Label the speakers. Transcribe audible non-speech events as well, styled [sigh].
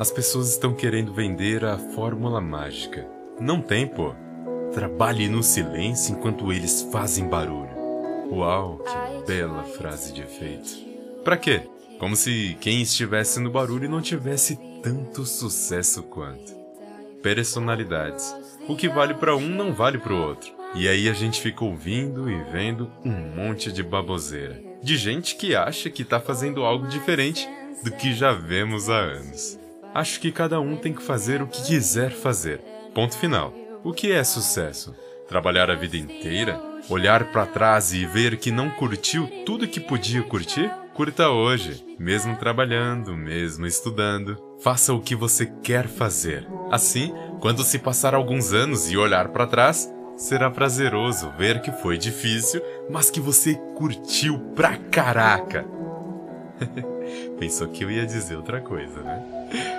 Speaker 1: As pessoas estão querendo vender a fórmula mágica. Não tem, pô. Trabalhe no silêncio enquanto eles fazem barulho. Uau, que bela frase de efeito. Pra quê? Como se quem estivesse no barulho não tivesse tanto sucesso quanto. Personalidades. O que vale para um não vale para o outro. E aí a gente fica ouvindo e vendo um monte de baboseira. De gente que acha que tá fazendo algo diferente do que já vemos há anos. Acho que cada um tem que fazer o que quiser fazer. Ponto final. O que é sucesso? Trabalhar a vida inteira? Olhar para trás e ver que não curtiu tudo que podia curtir? Curta hoje, mesmo trabalhando, mesmo estudando. Faça o que você quer fazer. Assim, quando se passar alguns anos e olhar para trás, será prazeroso ver que foi difícil, mas que você curtiu pra caraca. [laughs] Pensou que eu ia dizer outra coisa, né?